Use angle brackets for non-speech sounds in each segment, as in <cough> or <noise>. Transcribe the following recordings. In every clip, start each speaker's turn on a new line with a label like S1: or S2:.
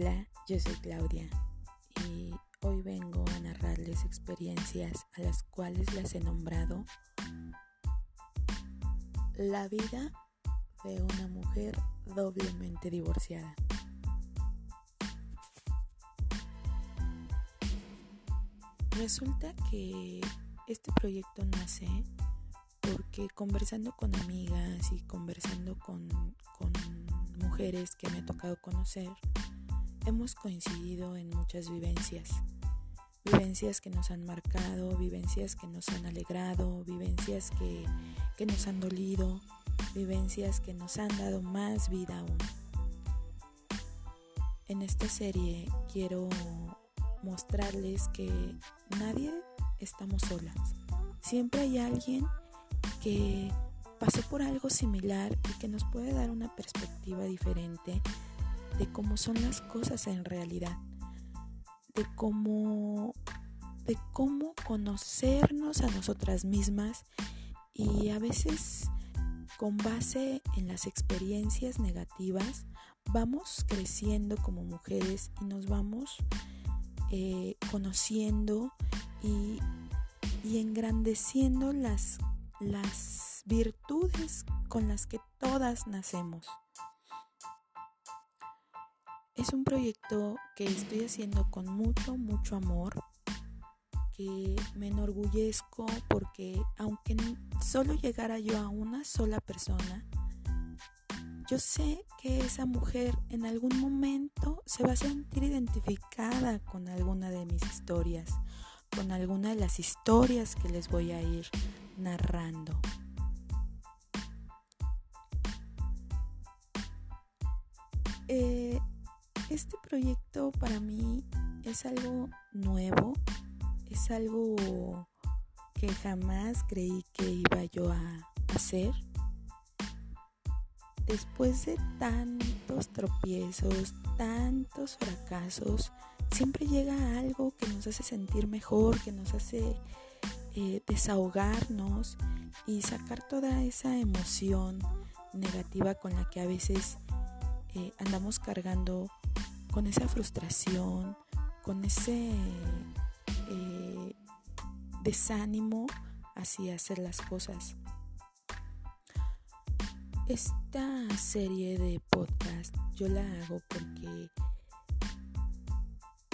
S1: Hola, yo soy Claudia y hoy vengo a narrarles experiencias a las cuales las he nombrado La vida de una mujer doblemente divorciada. Resulta que este proyecto nace porque conversando con amigas y conversando con, con mujeres que me ha tocado conocer, hemos coincidido en muchas vivencias. Vivencias que nos han marcado, vivencias que nos han alegrado, vivencias que, que nos han dolido, vivencias que nos han dado más vida aún. En esta serie quiero mostrarles que nadie estamos solas. Siempre hay alguien que pasó por algo similar y que nos puede dar una perspectiva diferente de cómo son las cosas en realidad, de cómo, de cómo conocernos a nosotras mismas y a veces con base en las experiencias negativas vamos creciendo como mujeres y nos vamos eh, conociendo y, y engrandeciendo las, las virtudes con las que todas nacemos. Es un proyecto que estoy haciendo con mucho, mucho amor, que me enorgullezco porque aunque solo llegara yo a una sola persona, yo sé que esa mujer en algún momento se va a sentir identificada con alguna de mis historias, con alguna de las historias que les voy a ir narrando. Eh, este proyecto para mí es algo nuevo, es algo que jamás creí que iba yo a hacer. Después de tantos tropiezos, tantos fracasos, siempre llega algo que nos hace sentir mejor, que nos hace eh, desahogarnos y sacar toda esa emoción negativa con la que a veces eh, andamos cargando con esa frustración, con ese eh, desánimo hacia hacer las cosas. Esta serie de podcast yo la hago porque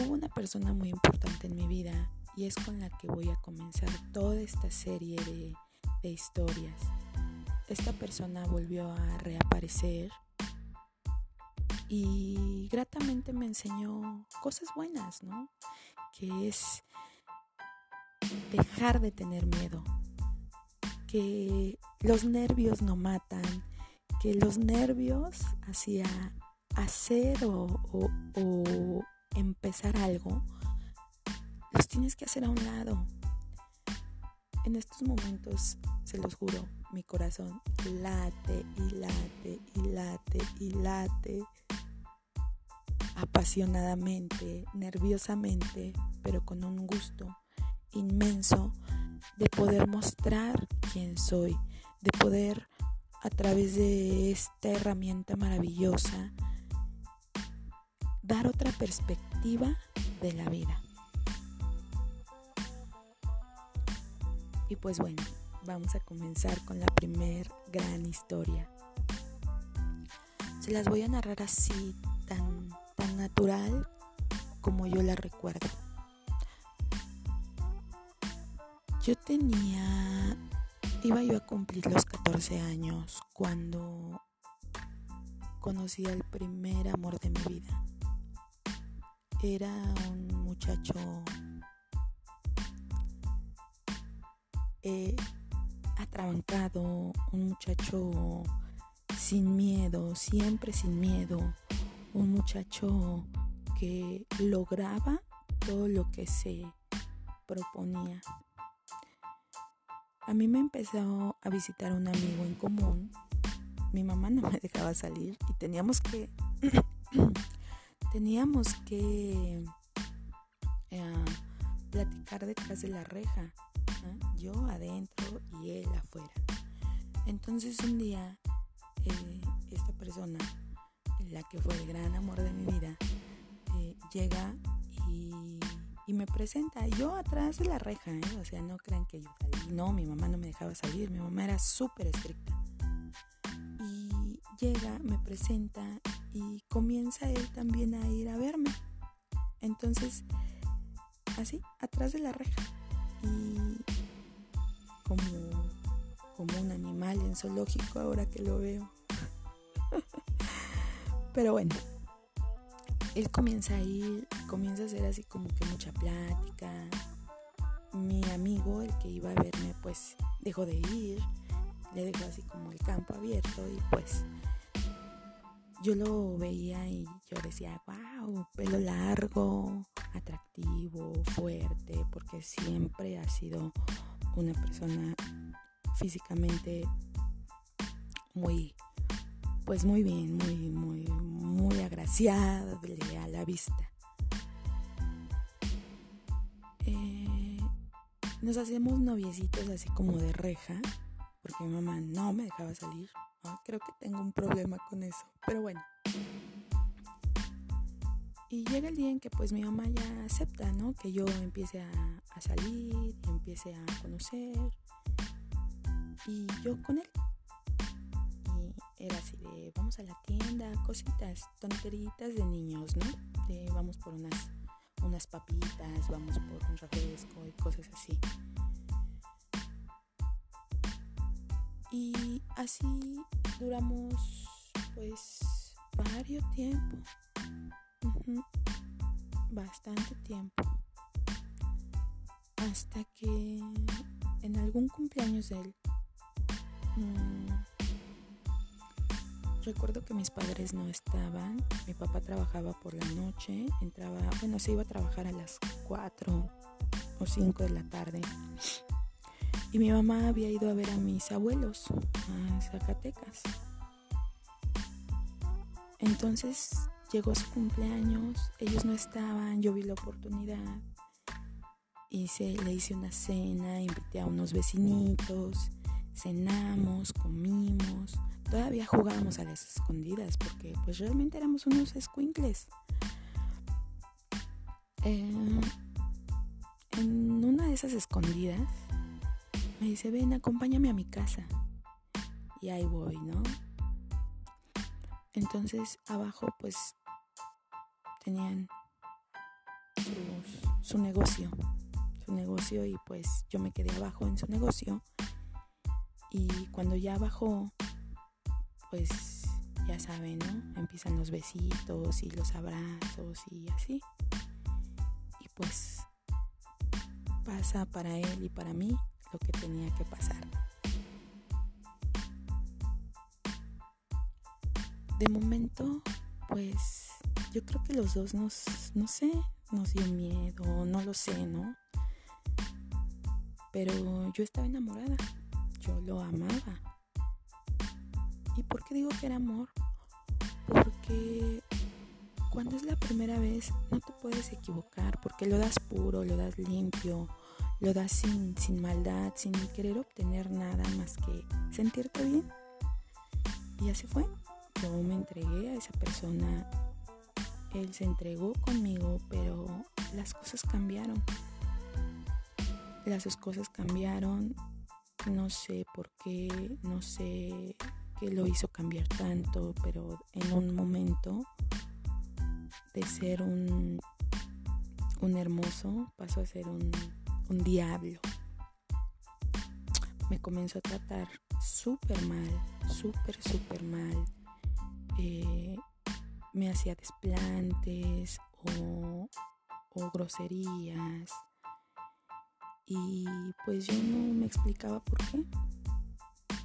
S1: hubo una persona muy importante en mi vida y es con la que voy a comenzar toda esta serie de, de historias. Esta persona volvió a reaparecer y gratamente me enseñó cosas buenas, ¿no? Que es dejar de tener miedo, que los nervios no matan, que los nervios hacia hacer o, o empezar algo, los tienes que hacer a un lado. En estos momentos, se los juro, mi corazón late y late y late y late apasionadamente, nerviosamente, pero con un gusto inmenso de poder mostrar quién soy, de poder a través de esta herramienta maravillosa dar otra perspectiva de la vida. Y pues bueno, vamos a comenzar con la primer gran historia. Se las voy a narrar así, tan tan natural como yo la recuerdo. Yo tenía, iba yo a cumplir los 14 años cuando conocí al primer amor de mi vida. Era un muchacho eh, atrabancado, un muchacho sin miedo, siempre sin miedo, un muchacho que lograba todo lo que se proponía. A mí me empezó a visitar un amigo en común. Mi mamá no me dejaba salir y teníamos que <clears throat> teníamos que eh, platicar detrás de la reja. Yo adentro y él afuera. Entonces un día eh, esta persona la que fue el gran amor de mi vida, llega y, y, me presenta. Yo atrás de la reja, ¿eh? o sea, no crean que yo salí. No, mi mamá no me dejaba salir, mi mamá era súper estricta. Y llega, me presenta y comienza él también a ir a verme. Entonces, así, atrás de la reja. Y como, como un animal en zoológico ahora que lo veo. <laughs> Pero bueno, él comienza a ir, comienza a hacer así como que mucha plática. Mi amigo, el que iba a verme, pues dejó de ir, le dejó así como el campo abierto y pues yo lo veía y yo decía, wow, pelo largo, atractivo, fuerte, porque siempre ha sido una persona físicamente muy, pues muy bien, muy, muy, muy agraciable a la vista. Eh, nos hacemos noviecitos así como de reja, porque mi mamá no me dejaba salir. Creo que tengo un problema con eso, pero bueno. Y llega el día en que pues mi mamá ya acepta, ¿no? Que yo empiece a, a salir, empiece a conocer. Y yo con él. Y era así de, vamos a la tienda, cositas, tonteritas de niños, ¿no? De vamos por unas, unas papitas, vamos por un refresco y cosas así. Y así duramos pues varios tiempo. Bastante tiempo. Hasta que en algún cumpleaños de él, mmm, recuerdo que mis padres no estaban. Mi papá trabajaba por la noche, entraba, bueno, se iba a trabajar a las 4 o 5 de la tarde. Y mi mamá había ido a ver a mis abuelos a Zacatecas. Entonces llegó su cumpleaños, ellos no estaban, yo vi la oportunidad. Hice, le hice una cena, invité a unos vecinitos, cenamos, comimos. Todavía jugábamos a las escondidas porque pues realmente éramos unos squinkles. Eh, en una de esas escondidas me dice, ven, acompáñame a mi casa. Y ahí voy, ¿no? Entonces abajo pues tenían su, negocio, su negocio y pues yo me quedé abajo en su negocio. Y cuando ya bajó, pues ya saben, ¿no? Empiezan los besitos y los abrazos y así. Y pues pasa para él y para mí lo que tenía que pasar. De momento, pues yo creo que los dos nos, no sé, nos dio miedo, no lo sé, ¿no? Pero yo estaba enamorada, yo lo amaba. ¿Y por qué digo que era amor? Porque cuando es la primera vez no te puedes equivocar, porque lo das puro, lo das limpio, lo das sin, sin maldad, sin querer obtener nada más que sentirte bien. Y así fue. Yo me entregué a esa persona. Él se entregó conmigo, pero las cosas cambiaron. Las cosas cambiaron. No sé por qué, no sé qué lo hizo cambiar tanto, pero en un momento de ser un, un hermoso pasó a ser un un diablo. Me comenzó a tratar súper mal, súper, súper mal. Eh, me hacía desplantes o, o groserías. Y pues yo no me explicaba por qué.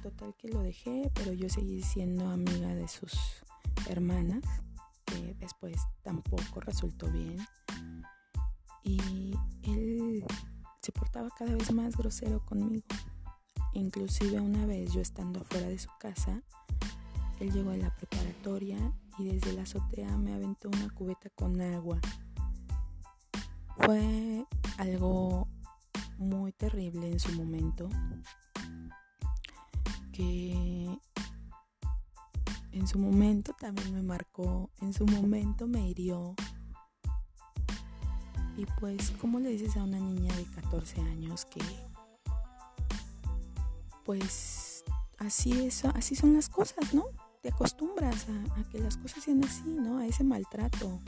S1: Total que lo dejé, pero yo seguí siendo amiga de sus hermanas, que después tampoco resultó bien. Y él se portaba cada vez más grosero conmigo. Inclusive una vez yo estando fuera de su casa, él llegó a la preparatoria y desde la azotea me aventó una cubeta con agua. Fue algo muy terrible en su momento que en su momento también me marcó, en su momento me hirió Y pues, ¿cómo le dices a una niña de 14 años que pues así es, así son las cosas, ¿no? Te acostumbras a, que las cosas sean así, ¿no? A ese maltrato.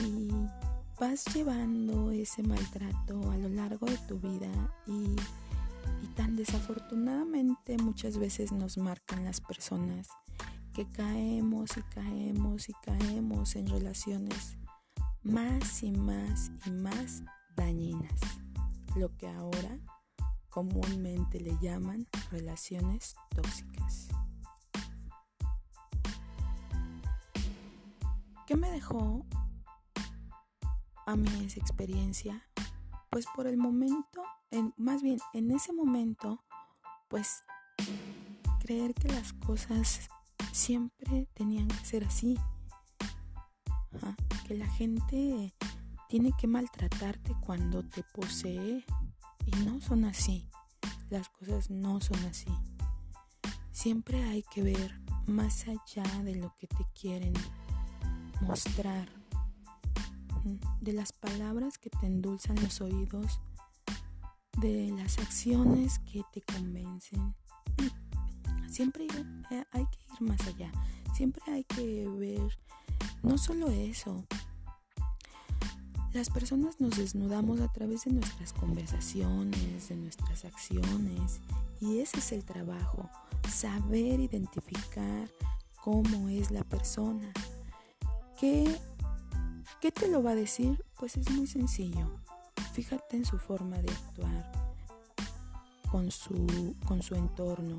S1: Y vas llevando ese maltrato a lo largo de tu vida y, tan desafortunadamente muchas veces nos marcan las personas que caemos y caemos y caemos en relaciones más y más y más dañinas, lo que ahora comúnmente le llaman relaciones tóxicas. ¿Qué me dejó a mí esa experiencia? Pues por el momento, en, más bien en ese momento, pues creer que las cosas siempre tenían que ser así. que la gente tiene que maltratarte cuando te posee y no son así. Las cosas no son así. Siempre hay que ver más allá de lo que te quieren mostrar de las palabras que te endulzan los oídos, de las acciones que te convencen. <clears throat> Siempre eh, hay que ir más allá, siempre hay que ver no solo eso. Las personas nos desnudamos a través de nuestras conversaciones, de nuestras acciones, y ese es el trabajo, saber identificar cómo es la persona, qué ¿Qué te lo va a decir? Pues es muy sencillo. Fíjate en su forma de actuar con su, con su entorno,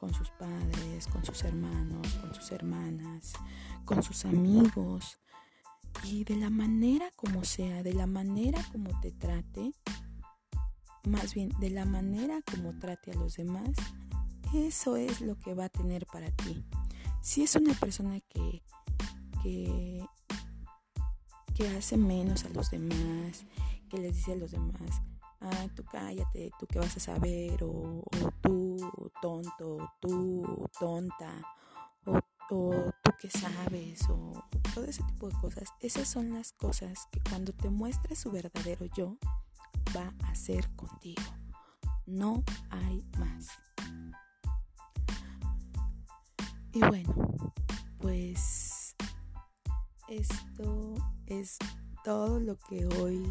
S1: con sus padres, con sus hermanos, con sus hermanas, con sus amigos. Y de la manera como sea, de la manera como te trate, más bien de la manera como trate a los demás, eso es lo que va a tener para ti. Si es una persona que, que que hace menos a los demás, que les dice a los demás, ah, tú cállate, tú qué vas a saber, o, tú tonto, o tú tonta, o, o tú qué sabes, o todo ese tipo de cosas. Esas son las cosas que cuando te muestre su verdadero yo, va a hacer contigo. No hay más. Y bueno, pues esto es todo lo que hoy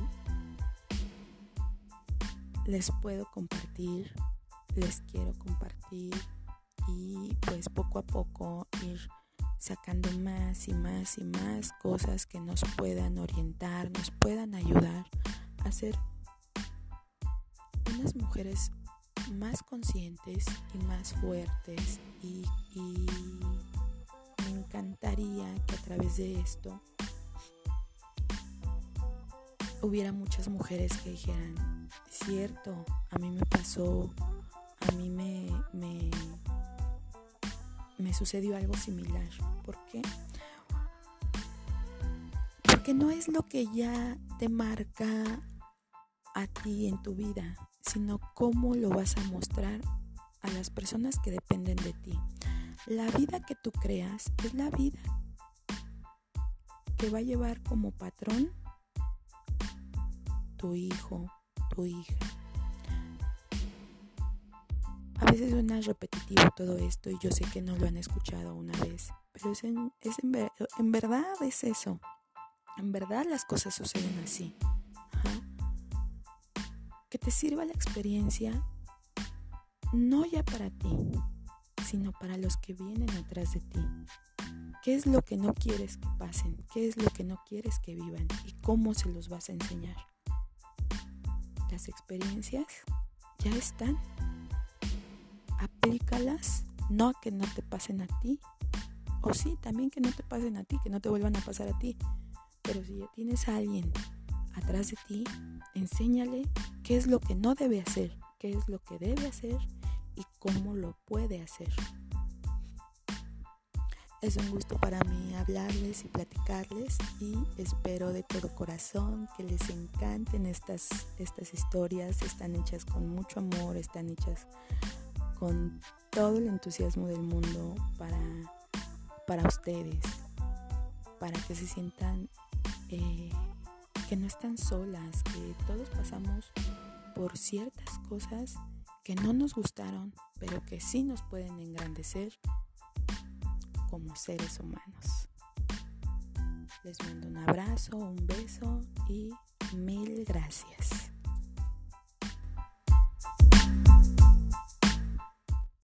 S1: les puedo compartir, les quiero compartir y pues poco a poco ir sacando más y más y más cosas que nos puedan orientar, nos puedan ayudar a ser unas mujeres más conscientes y más fuertes. Y, me encantaría que a través de esto hubiera muchas mujeres que dijeran, cierto, a mí me pasó, a mí me, me sucedió algo similar. ¿Por qué? Porque no es lo que ya te marca a ti en tu vida, sino cómo lo vas a mostrar a las personas que dependen de ti. La vida que tú creas es la vida que va a llevar como patrón tu hijo, tu hija. A veces suena repetitivo todo esto y yo sé que no lo han escuchado una vez, pero es en, en, verdad es eso. En verdad las cosas suceden así. Que te sirva la experiencia no ya para ti, sino para los que vienen atrás de ti. ¿Qué es lo que no quieres que pasen? ¿Qué es lo que no quieres que vivan? ¿Y cómo se los vas a enseñar? las experiencias ya están. Aplícalas, no que no te pasen a ti. O sí, también que no te pasen a ti, que no te vuelvan a pasar a ti. Pero si ya tienes a alguien atrás de ti, enséñale qué es lo que no debe hacer, qué es lo que debe hacer y cómo lo puede hacer. Es un gusto para mí hablarles y platicarles y espero de todo corazón que les encanten estas, estas historias. Están hechas con mucho amor, están hechas con todo el entusiasmo del mundo para, para ustedes, para que se sientan eh, que no están solas, que todos pasamos por ciertas cosas que no nos gustaron, pero que sí nos pueden engrandecer como seres humanos. Les mando un abrazo, un beso y mil gracias.